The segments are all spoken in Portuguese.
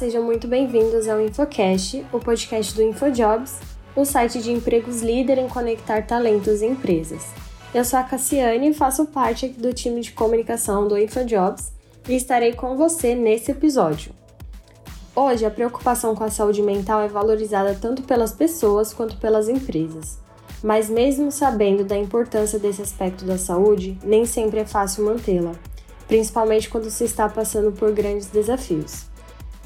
sejam muito bem-vindos ao InfoCast, o podcast do InfoJobs, o site de empregos líder em conectar talentos e empresas. Eu sou a Cassiane e faço parte do time de comunicação do InfoJobs e estarei com você nesse episódio. Hoje, a preocupação com a saúde mental é valorizada tanto pelas pessoas quanto pelas empresas. Mas, mesmo sabendo da importância desse aspecto da saúde, nem sempre é fácil mantê-la, principalmente quando se está passando por grandes desafios.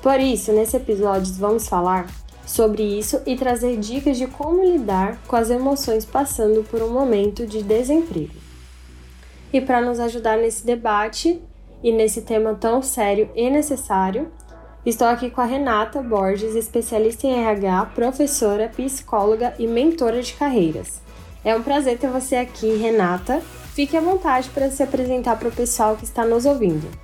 Por isso, nesse episódio, vamos falar sobre isso e trazer dicas de como lidar com as emoções passando por um momento de desemprego. E para nos ajudar nesse debate e nesse tema tão sério e necessário, estou aqui com a Renata Borges, especialista em RH, professora, psicóloga e mentora de carreiras. É um prazer ter você aqui, Renata. Fique à vontade para se apresentar para o pessoal que está nos ouvindo.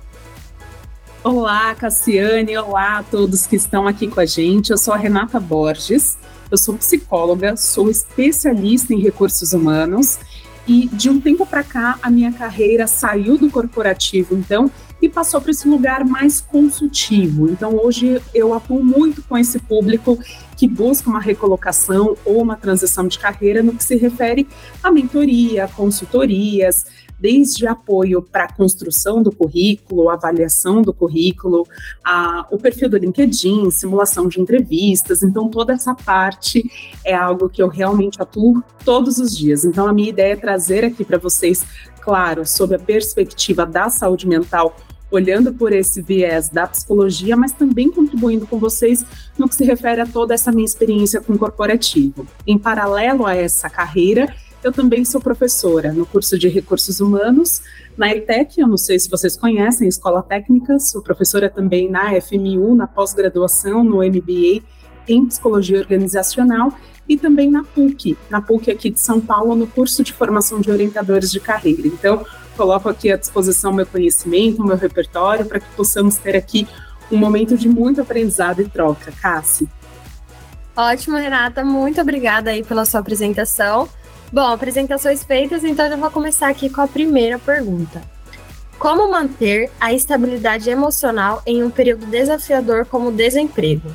Olá, Cassiane, olá a todos que estão aqui com a gente. Eu sou a Renata Borges, eu sou psicóloga, sou especialista em recursos humanos e de um tempo para cá a minha carreira saiu do corporativo, então, e passou para esse lugar mais consultivo. Então, hoje eu atuo muito com esse público que busca uma recolocação ou uma transição de carreira no que se refere à mentoria, consultorias, desde apoio para a construção do currículo, avaliação do currículo, a, o perfil do LinkedIn, simulação de entrevistas. Então, toda essa parte é algo que eu realmente atuo todos os dias. Então, a minha ideia é trazer aqui para vocês, claro, sob a perspectiva da saúde mental olhando por esse viés da psicologia, mas também contribuindo com vocês no que se refere a toda essa minha experiência com o corporativo. Em paralelo a essa carreira, eu também sou professora no curso de Recursos Humanos, na ETEC, eu não sei se vocês conhecem, Escola Técnica, sou professora também na FMU, na pós-graduação, no MBA em Psicologia Organizacional e também na PUC, na PUC aqui de São Paulo, no curso de formação de orientadores de carreira. Então, coloco aqui à disposição meu conhecimento, meu repertório, para que possamos ter aqui um momento de muito aprendizado e troca. Cassi. Ótimo, Renata, muito obrigada aí pela sua apresentação. Bom, apresentações feitas, então eu vou começar aqui com a primeira pergunta. Como manter a estabilidade emocional em um período desafiador como o desemprego?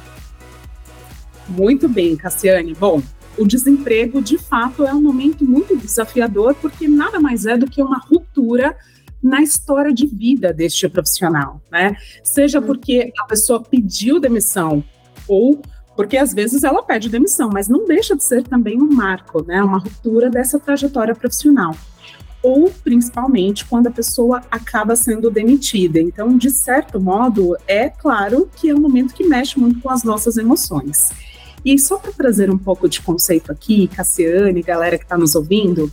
Muito bem, Cassiane. Bom, o desemprego, de fato, é um momento muito desafiador, porque nada mais é do que uma ruptura na história de vida deste profissional, né? Seja porque a pessoa pediu demissão ou porque às vezes ela pede demissão, mas não deixa de ser também um marco, né, uma ruptura dessa trajetória profissional. Ou principalmente quando a pessoa acaba sendo demitida. Então, de certo modo, é claro que é um momento que mexe muito com as nossas emoções. E só para trazer um pouco de conceito aqui, Cassiane, galera que está nos ouvindo,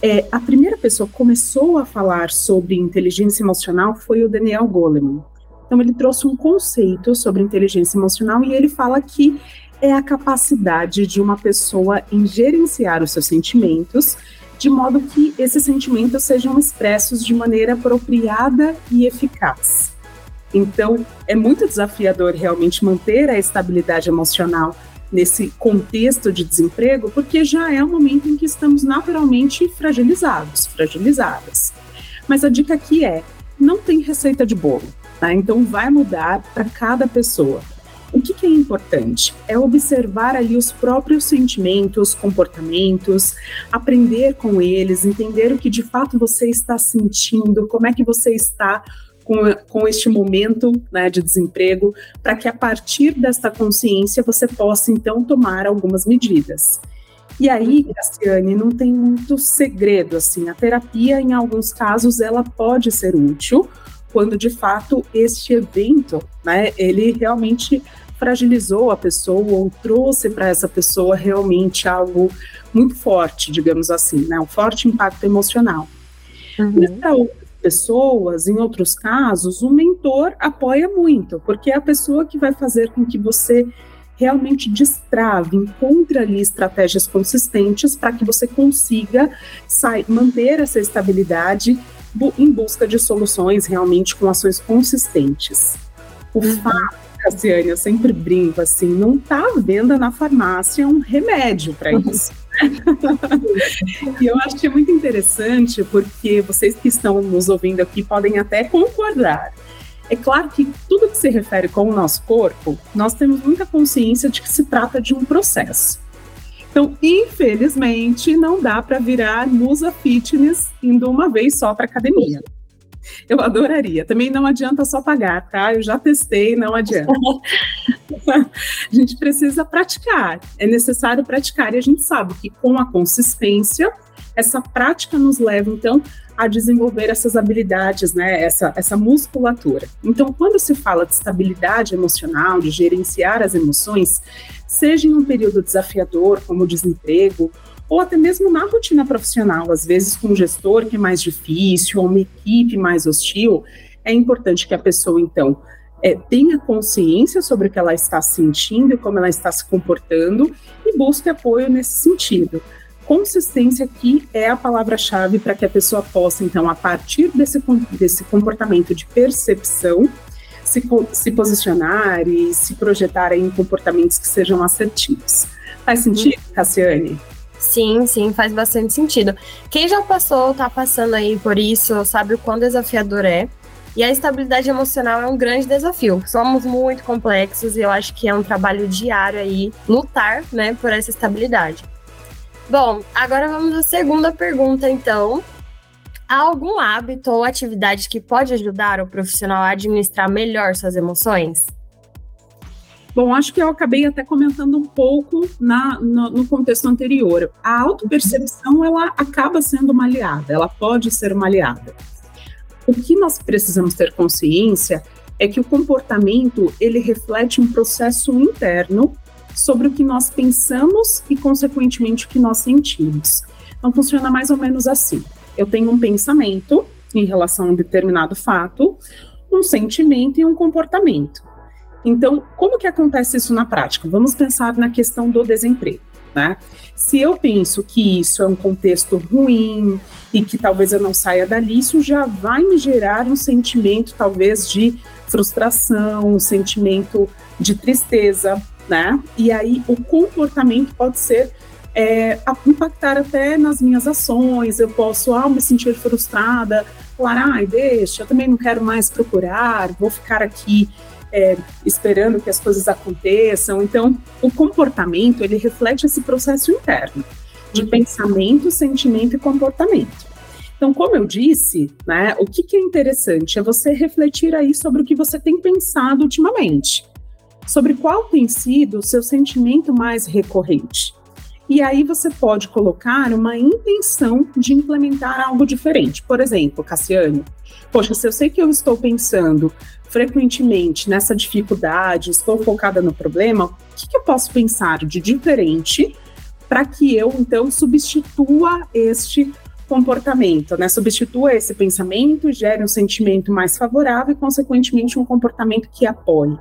é, a primeira pessoa que começou a falar sobre inteligência emocional foi o Daniel Goleman. Então, ele trouxe um conceito sobre inteligência emocional e ele fala que é a capacidade de uma pessoa em gerenciar os seus sentimentos, de modo que esses sentimentos sejam expressos de maneira apropriada e eficaz. Então, é muito desafiador realmente manter a estabilidade emocional nesse contexto de desemprego, porque já é um momento em que estamos naturalmente fragilizados, fragilizadas. Mas a dica aqui é: não tem receita de bolo. Tá? Então, vai mudar para cada pessoa. O que, que, é importante? É observar ali os próprios sentimentos, comportamentos, aprender com eles, entender o que de fato você está sentindo, como é que você está com, com este momento né, de desemprego, para que a partir desta consciência você possa então tomar algumas medidas. E aí, Graciane, não tem muito segredo assim. A terapia, em alguns casos, ela pode ser útil, quando de fato este evento, né, ele realmente fragilizou a pessoa ou trouxe para essa pessoa realmente algo muito forte, digamos assim, né, um forte impacto emocional. Uhum. Para outras pessoas, em outros casos, o mentor apoia muito, porque é a pessoa que vai fazer com que você realmente destrave, encontre ali estratégias consistentes para que você consiga manter essa estabilidade em busca de soluções realmente com ações consistentes. O uhum. fato, Cassiane, eu sempre brinco assim, não está à venda na farmácia um remédio para uhum. e eu acho que é muito interessante porque vocês que estão nos ouvindo aqui podem até concordar. É claro que tudo que se refere com o nosso corpo, nós temos muita consciência de que se trata de um processo. Então, infelizmente, não dá para virar musa fitness indo uma vez só para academia. Eu adoraria. Também não adianta só pagar, tá? Eu já testei, não adianta. a gente precisa praticar. É necessário praticar. E a gente sabe que com a consistência, essa prática nos leva, então, a desenvolver essas habilidades, né, essa, essa musculatura. Então, quando se fala de estabilidade emocional, de gerenciar as emoções, seja em um período desafiador, como o desemprego, ou até mesmo na rotina profissional, às vezes com um gestor que é mais difícil, ou uma equipe mais hostil, é importante que a pessoa, então, é, tenha consciência sobre o que ela está sentindo e como ela está se comportando e busque apoio nesse sentido. Consistência aqui é a palavra-chave para que a pessoa possa, então, a partir desse, desse comportamento de percepção, se, se posicionar e se projetar em comportamentos que sejam assertivos. Faz sentido, Cassiane? Sim, sim, faz bastante sentido. Quem já passou, está passando aí por isso, sabe o quão desafiador é. E a estabilidade emocional é um grande desafio. Somos muito complexos e eu acho que é um trabalho diário aí lutar, né, por essa estabilidade. Bom, agora vamos à segunda pergunta, então. Há algum hábito ou atividade que pode ajudar o profissional a administrar melhor suas emoções? Bom, acho que eu acabei até comentando um pouco na, no, no contexto anterior. A autopercepção, ela acaba sendo uma aliada, ela pode ser uma aliada. O que nós precisamos ter consciência é que o comportamento, ele reflete um processo interno sobre o que nós pensamos e, consequentemente, o que nós sentimos. Então, funciona mais ou menos assim: eu tenho um pensamento em relação a um determinado fato, um sentimento e um comportamento. Então, como que acontece isso na prática? Vamos pensar na questão do desemprego. Né? Se eu penso que isso é um contexto ruim e que talvez eu não saia dali, isso já vai me gerar um sentimento, talvez, de frustração, um sentimento de tristeza, né? E aí o comportamento pode ser é, impactar até nas minhas ações, eu posso ah, me sentir frustrada, falar, ai, deixa, eu também não quero mais procurar, vou ficar aqui é, esperando que as coisas aconteçam. Então, o comportamento, ele reflete esse processo interno de uhum. pensamento, sentimento e comportamento. Então, como eu disse, né, o que, que é interessante é você refletir aí sobre o que você tem pensado ultimamente sobre qual tem sido o seu sentimento mais recorrente. E aí você pode colocar uma intenção de implementar algo diferente. Por exemplo, Cassiane, poxa, se eu sei que eu estou pensando frequentemente nessa dificuldade, estou focada no problema, o que, que eu posso pensar de diferente para que eu então substitua este comportamento, né? Substitua esse pensamento, gere um sentimento mais favorável e, consequentemente, um comportamento que apoie.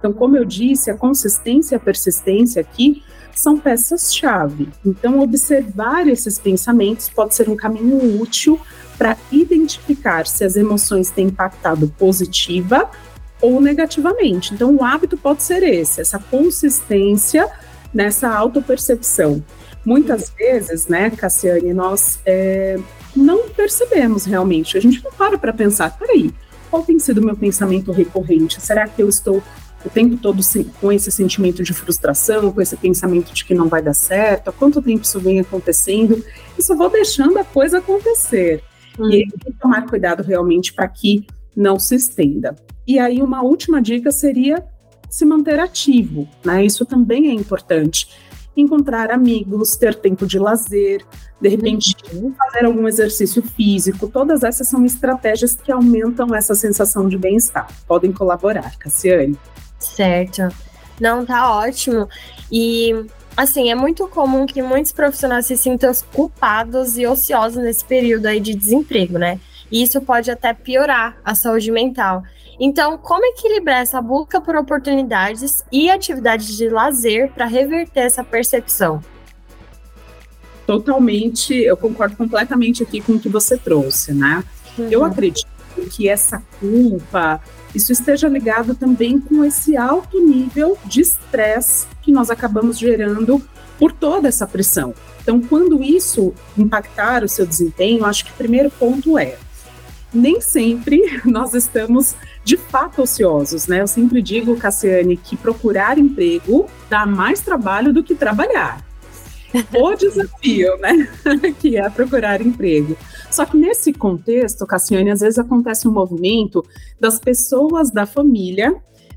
Então, como eu disse, a consistência e a persistência aqui são peças-chave. Então, observar esses pensamentos pode ser um caminho útil para identificar se as emoções têm impactado positiva ou negativamente. Então, o hábito pode ser esse, essa consistência nessa autopercepção. Muitas vezes, né, Cassiane, nós é, não percebemos realmente, a gente não para para pensar, peraí, qual tem sido o meu pensamento recorrente? Será que eu estou o tempo todo com esse sentimento de frustração, com esse pensamento de que não vai dar certo? Há quanto tempo isso vem acontecendo? Isso vou deixando a coisa acontecer. Hum. E tomar cuidado realmente para que não se estenda. E aí, uma última dica seria se manter ativo, né? Isso também é importante encontrar amigos, ter tempo de lazer, de repente uhum. fazer algum exercício físico. Todas essas são estratégias que aumentam essa sensação de bem-estar. Podem colaborar, Cassiane. Certo. Não, tá ótimo. E assim, é muito comum que muitos profissionais se sintam culpados e ociosos nesse período aí de desemprego, né? E isso pode até piorar a saúde mental. Então, como equilibrar essa busca por oportunidades e atividades de lazer para reverter essa percepção? Totalmente, eu concordo completamente aqui com o que você trouxe, né? Uhum. Eu acredito que essa culpa, isso esteja ligado também com esse alto nível de estresse que nós acabamos gerando por toda essa pressão. Então, quando isso impactar o seu desempenho, acho que o primeiro ponto é nem sempre nós estamos de fato ociosos, né? Eu sempre digo, Cassiane, que procurar emprego dá mais trabalho do que trabalhar. O desafio, né? que é procurar emprego. Só que nesse contexto, Cassiane, às vezes acontece um movimento das pessoas da família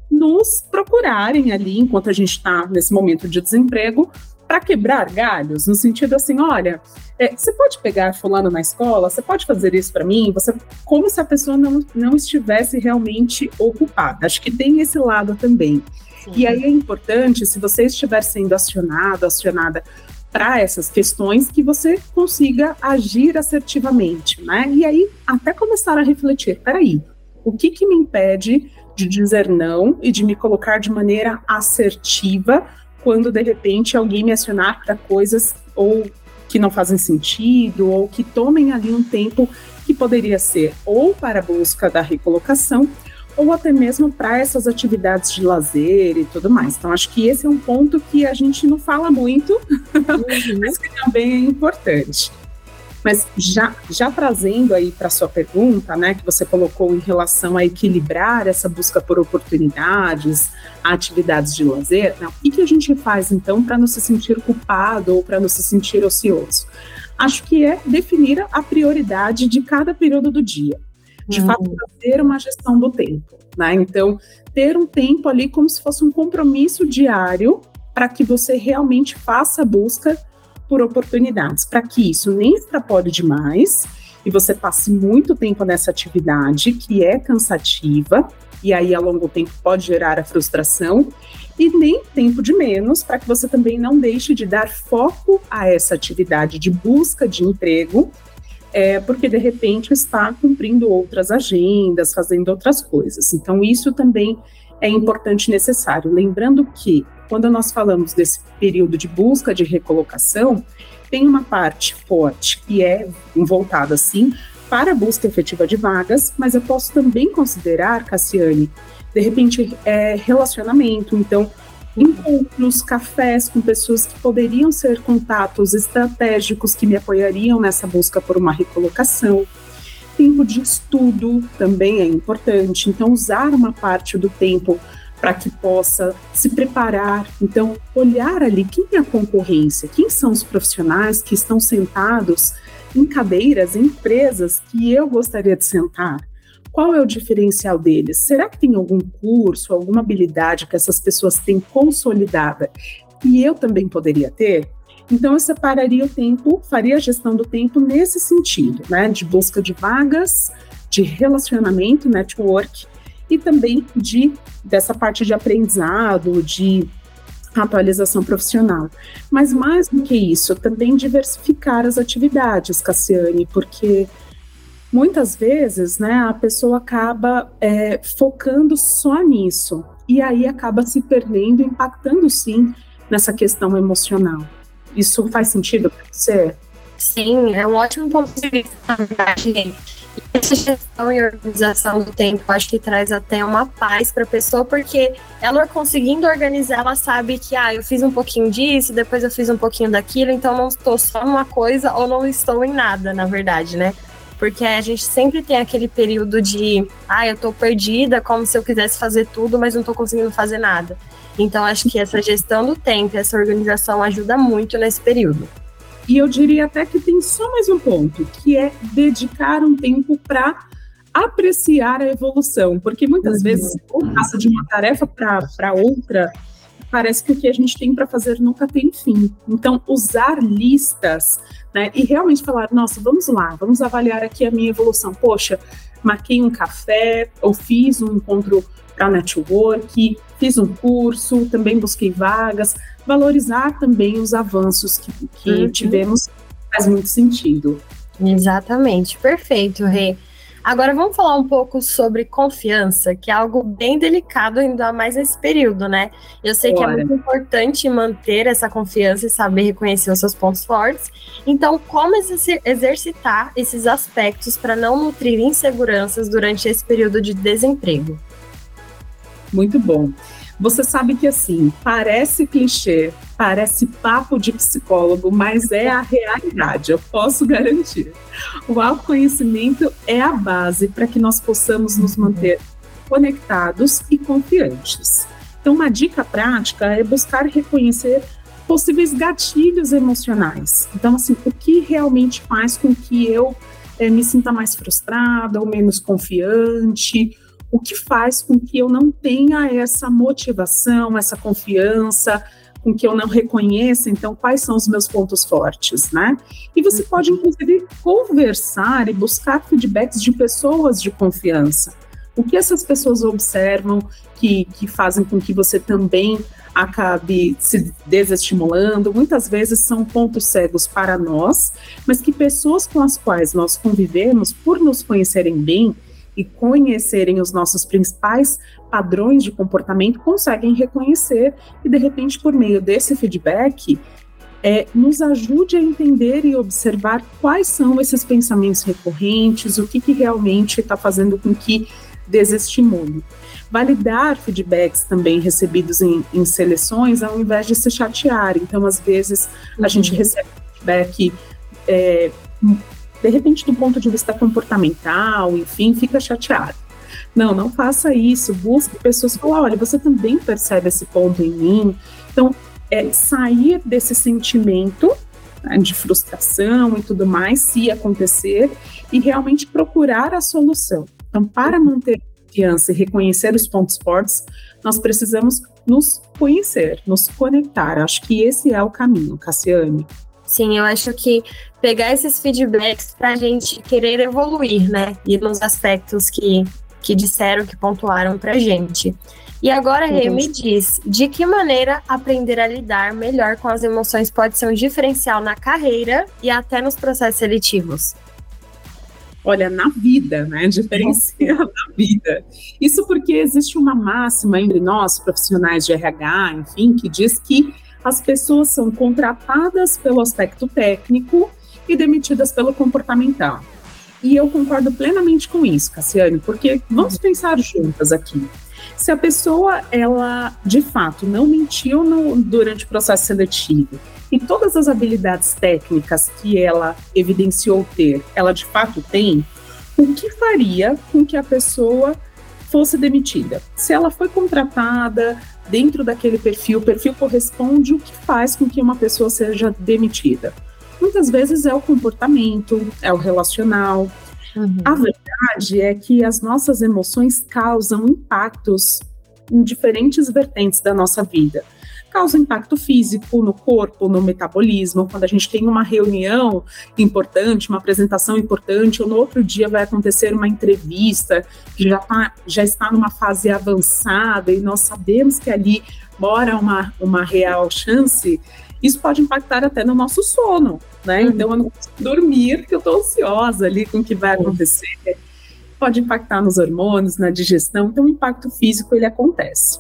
nos procurarem ali, enquanto a gente está nesse momento de desemprego, para quebrar galhos, no sentido assim, olha, é, você pode pegar fulano na escola, você pode fazer isso para mim, você, como se a pessoa não, não estivesse realmente ocupada. Acho que tem esse lado também. Sim. E aí é importante, se você estiver sendo acionado, acionada para essas questões, que você consiga agir assertivamente, né? E aí até começar a refletir, peraí, o que que me impede de dizer não e de me colocar de maneira assertiva quando de repente alguém me acionar para coisas ou que não fazem sentido ou que tomem ali um tempo que poderia ser ou para a busca da recolocação ou até mesmo para essas atividades de lazer e tudo mais. Então, acho que esse é um ponto que a gente não fala muito, uhum. mas que também é importante. Mas já, já trazendo aí para sua pergunta, né, que você colocou em relação a equilibrar essa busca por oportunidades, atividades de lazer, né, o que, que a gente faz então para não se sentir culpado ou para não se sentir ocioso? Acho que é definir a prioridade de cada período do dia. De hum. fato, fazer uma gestão do tempo. Né? Então, ter um tempo ali como se fosse um compromisso diário para que você realmente faça a busca por oportunidades, para que isso nem extrapole demais e você passe muito tempo nessa atividade que é cansativa e aí a longo tempo pode gerar a frustração e nem tempo de menos para que você também não deixe de dar foco a essa atividade de busca de emprego, é, porque de repente está cumprindo outras agendas, fazendo outras coisas. Então isso também é importante e necessário. Lembrando que quando nós falamos desse período de busca de recolocação, tem uma parte forte que é voltada, sim, para a busca efetiva de vagas, mas eu posso também considerar, Cassiane, de repente, é, relacionamento. Então, encontros, cafés com pessoas que poderiam ser contatos estratégicos que me apoiariam nessa busca por uma recolocação. Tempo de estudo também é importante, então usar uma parte do tempo para que possa se preparar. Então, olhar ali quem é a concorrência, quem são os profissionais que estão sentados em cadeiras, em empresas que eu gostaria de sentar. Qual é o diferencial deles? Será que tem algum curso, alguma habilidade que essas pessoas têm consolidada e eu também poderia ter? Então, eu separaria o tempo, faria a gestão do tempo nesse sentido, né? De busca de vagas, de relacionamento, network, e também de dessa parte de aprendizado, de atualização profissional. Mas mais do que isso, também diversificar as atividades, Cassiane, porque muitas vezes, né, a pessoa acaba é, focando só nisso e aí acaba se perdendo, impactando sim nessa questão emocional. Isso faz sentido para você? Sim, é um ótimo ponto de vista, na verdade. Essa gestão e organização do tempo acho que traz até uma paz para a pessoa, porque ela conseguindo organizar, ela sabe que ah, eu fiz um pouquinho disso, depois eu fiz um pouquinho daquilo, então não estou só numa coisa ou não estou em nada, na verdade, né? Porque a gente sempre tem aquele período de, ah, eu tô perdida, como se eu quisesse fazer tudo, mas não tô conseguindo fazer nada. Então acho que essa gestão do tempo, essa organização ajuda muito nesse período. E eu diria até que tem só mais um ponto, que é dedicar um tempo para apreciar a evolução, porque muitas uhum. vezes, ou passa de uma tarefa para outra, parece que o que a gente tem para fazer nunca tem fim. Então, usar listas, né, e realmente falar, nossa, vamos lá, vamos avaliar aqui a minha evolução. Poxa, marquei um café, ou fiz um encontro para network, fiz um curso, também busquei vagas, valorizar também os avanços que, que uhum. tivemos faz muito sentido. Exatamente, perfeito, Rê. Agora vamos falar um pouco sobre confiança, que é algo bem delicado, ainda mais nesse período, né? Eu sei que é muito importante manter essa confiança e saber reconhecer os seus pontos fortes. Então, como exercitar esses aspectos para não nutrir inseguranças durante esse período de desemprego? Muito bom. Você sabe que assim, parece clichê, parece papo de psicólogo, mas é a realidade, eu posso garantir. O autoconhecimento é a base para que nós possamos nos manter conectados e confiantes. Então, uma dica prática é buscar reconhecer possíveis gatilhos emocionais. Então, assim, o que realmente faz com que eu é, me sinta mais frustrada ou menos confiante? O que faz com que eu não tenha essa motivação, essa confiança, com que eu não reconheça, então, quais são os meus pontos fortes, né? E você pode, inclusive, conversar e buscar feedbacks de pessoas de confiança. O que essas pessoas observam que, que fazem com que você também acabe se desestimulando. Muitas vezes são pontos cegos para nós, mas que pessoas com as quais nós convivemos, por nos conhecerem bem e conhecerem os nossos principais padrões de comportamento, conseguem reconhecer e, de repente, por meio desse feedback, é, nos ajude a entender e observar quais são esses pensamentos recorrentes, o que, que realmente está fazendo com que desestimule. Validar feedbacks também recebidos em, em, seleções ao invés de se chatear. Então, às vezes, uhum. a gente uhum. recebe feedback, é, de repente, do ponto de vista comportamental, enfim, fica chateado. Não, não faça isso. Busque pessoas que falam, olha, você também percebe esse ponto em mim. Então, é sair desse sentimento né, de frustração e tudo mais, se acontecer, e realmente procurar a solução. Então, para manter confiança e reconhecer os pontos fortes, nós precisamos nos conhecer, nos conectar. Acho que esse é o caminho, Cassiane. Sim, eu acho que pegar esses feedbacks para a gente querer evoluir, né? E nos aspectos que, que disseram, que pontuaram para a gente. E agora, Rê, me diz, de que maneira aprender a lidar melhor com as emoções pode ser um diferencial na carreira e até nos processos seletivos? Olha, na vida, né? Diferencia na vida. Isso porque existe uma máxima entre nós, profissionais de RH, enfim, que diz que as pessoas são contratadas pelo aspecto técnico e demitidas pelo comportamental. E eu concordo plenamente com isso, Cassiane, porque vamos pensar juntas aqui. Se a pessoa, ela de fato não mentiu no, durante o processo seletivo e todas as habilidades técnicas que ela evidenciou ter, ela de fato tem, o que faria com que a pessoa fosse demitida? Se ela foi contratada dentro daquele perfil, o perfil corresponde, o que faz com que uma pessoa seja demitida? Muitas vezes é o comportamento, é o relacional. Uhum. A verdade é que as nossas emoções causam impactos em diferentes vertentes da nossa vida causa impacto físico no corpo, no metabolismo. Quando a gente tem uma reunião importante, uma apresentação importante, ou no outro dia vai acontecer uma entrevista que já, tá, já está numa fase avançada e nós sabemos que ali mora uma, uma real chance, isso pode impactar até no nosso sono, né? Uhum. Então eu não posso dormir porque eu estou ansiosa ali com o que vai acontecer. Pode impactar nos hormônios, na digestão, então o impacto físico ele acontece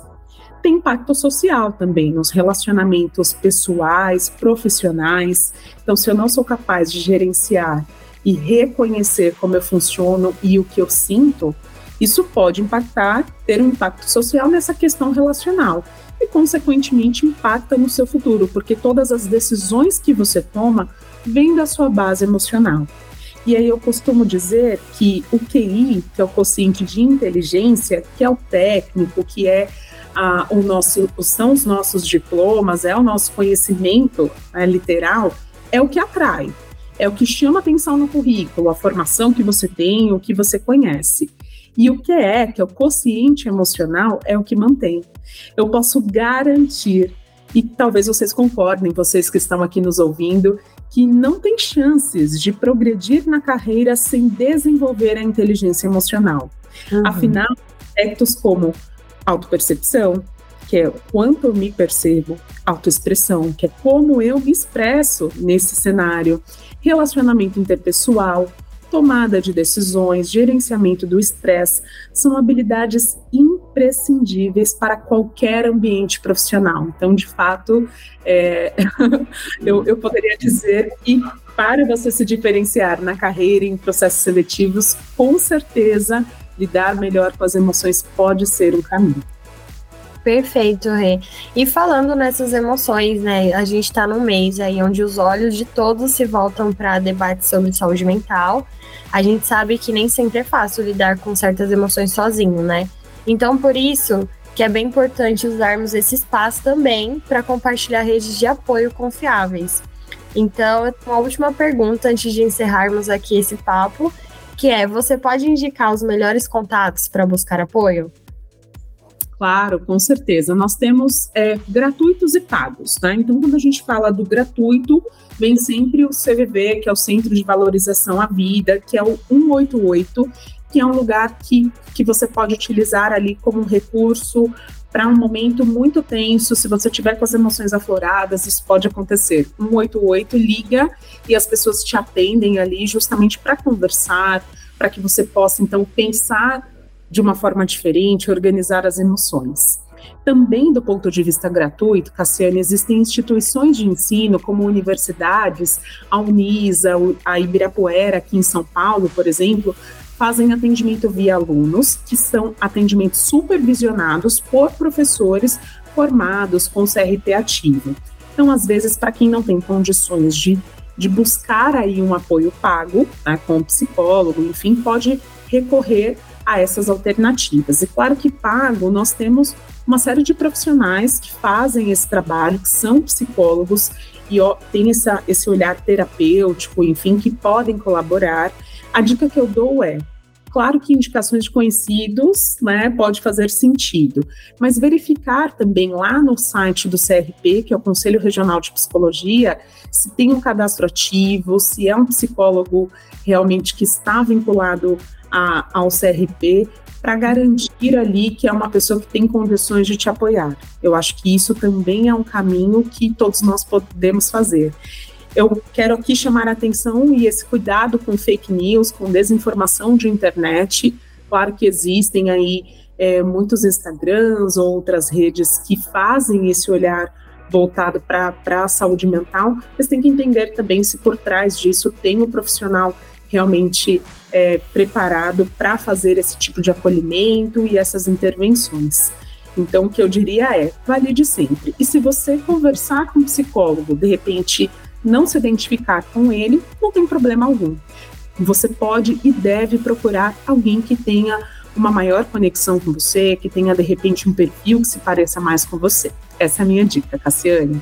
tem impacto social também nos relacionamentos pessoais, profissionais. Então, se eu não sou capaz de gerenciar e reconhecer como eu funciono e o que eu sinto, isso pode impactar, ter um impacto social nessa questão relacional e, consequentemente, impacta no seu futuro, porque todas as decisões que você toma vêm da sua base emocional. E aí eu costumo dizer que o QI, que é o quociente de inteligência, que é o técnico, que é a, o nosso, são os nossos diplomas, é o nosso conhecimento né, literal, é o que atrai, é o que chama atenção no currículo, a formação que você tem, o que você conhece. E o que é, que é o consciente emocional, é o que mantém. Eu posso garantir, e talvez vocês concordem, vocês que estão aqui nos ouvindo, que não tem chances de progredir na carreira sem desenvolver a inteligência emocional. Uhum. Afinal, aspectos como autopercepção, que é quanto eu me percebo, autoexpressão, que é como eu me expresso nesse cenário, relacionamento interpessoal, tomada de decisões, gerenciamento do estresse, são habilidades imprescindíveis para qualquer ambiente profissional. Então, de fato, é, eu, eu poderia dizer que para você se diferenciar na carreira em processos seletivos, com certeza lidar melhor com as emoções pode ser um caminho. Perfeito, Rê. E falando nessas emoções, né? A gente está num mês aí onde os olhos de todos se voltam para debate sobre saúde mental. A gente sabe que nem sempre é fácil lidar com certas emoções sozinho, né? Então, por isso que é bem importante usarmos esse espaço também para compartilhar redes de apoio confiáveis. Então, uma última pergunta antes de encerrarmos aqui esse papo, que é: você pode indicar os melhores contatos para buscar apoio? Claro, com certeza. Nós temos é, gratuitos e pagos, tá? Então, quando a gente fala do gratuito, vem sempre o CVV, que é o Centro de Valorização à Vida, que é o 188, que é um lugar que, que você pode utilizar ali como um recurso para um momento muito tenso, se você tiver com as emoções afloradas, isso pode acontecer. 188 liga e as pessoas te atendem ali justamente para conversar, para que você possa então pensar de uma forma diferente, organizar as emoções. Também do ponto de vista gratuito, Cassiane, existem instituições de ensino como universidades, a Unisa, a Ibirapuera aqui em São Paulo, por exemplo, fazem atendimento via alunos, que são atendimentos supervisionados por professores formados com CRT ativo. Então, às vezes, para quem não tem condições de, de buscar aí um apoio pago, né, com psicólogo, enfim, pode recorrer a essas alternativas. E claro que pago, nós temos uma série de profissionais que fazem esse trabalho, que são psicólogos e ó, tem essa, esse olhar terapêutico, enfim, que podem colaborar. A dica que eu dou é claro que indicações de conhecidos, né, pode fazer sentido, mas verificar também lá no site do CRP, que é o Conselho Regional de Psicologia, se tem um cadastro ativo, se é um psicólogo realmente que está vinculado a, ao CRP, para garantir ali que é uma pessoa que tem condições de te apoiar. Eu acho que isso também é um caminho que todos nós podemos fazer. Eu quero aqui chamar a atenção e esse cuidado com fake news, com desinformação de internet. Claro que existem aí é, muitos Instagrams ou outras redes que fazem esse olhar voltado para a saúde mental, mas tem que entender também se por trás disso tem um profissional realmente é, preparado para fazer esse tipo de acolhimento e essas intervenções. Então, o que eu diria é, valide sempre. E se você conversar com um psicólogo, de repente não se identificar com ele, não tem problema algum. Você pode e deve procurar alguém que tenha uma maior conexão com você, que tenha de repente um perfil que se pareça mais com você. Essa é a minha dica, Cassiane.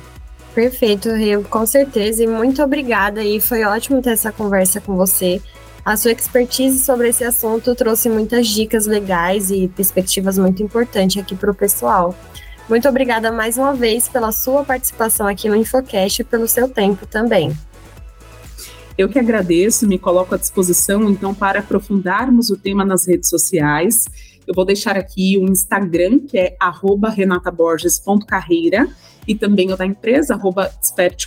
Perfeito, Rio, com certeza. E muito obrigada. E foi ótimo ter essa conversa com você. A sua expertise sobre esse assunto trouxe muitas dicas legais e perspectivas muito importantes aqui para o pessoal. Muito obrigada mais uma vez pela sua participação aqui no Infocast e pelo seu tempo também. Eu que agradeço, me coloco à disposição então para aprofundarmos o tema nas redes sociais. Eu vou deixar aqui o Instagram, que é renataborges.carreira, e também o da empresa, arroba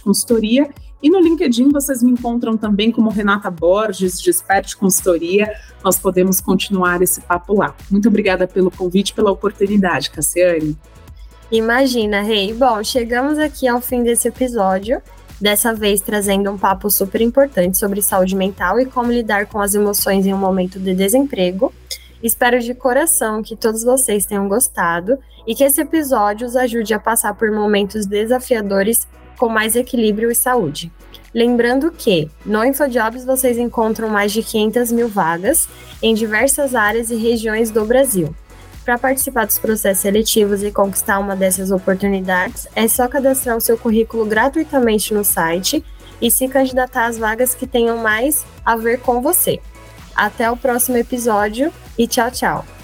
Consultoria. E no LinkedIn vocês me encontram também como Renata Borges, de Expert Consultoria. Nós podemos continuar esse papo lá. Muito obrigada pelo convite, pela oportunidade, Cassiane. Imagina, Rei. Bom, chegamos aqui ao fim desse episódio. Dessa vez trazendo um papo super importante sobre saúde mental e como lidar com as emoções em um momento de desemprego. Espero de coração que todos vocês tenham gostado e que esse episódio os ajude a passar por momentos desafiadores com mais equilíbrio e saúde. Lembrando que no InfoJobs vocês encontram mais de 500 mil vagas em diversas áreas e regiões do Brasil. Para participar dos processos seletivos e conquistar uma dessas oportunidades, é só cadastrar o seu currículo gratuitamente no site e se candidatar às vagas que tenham mais a ver com você. Até o próximo episódio e tchau, tchau!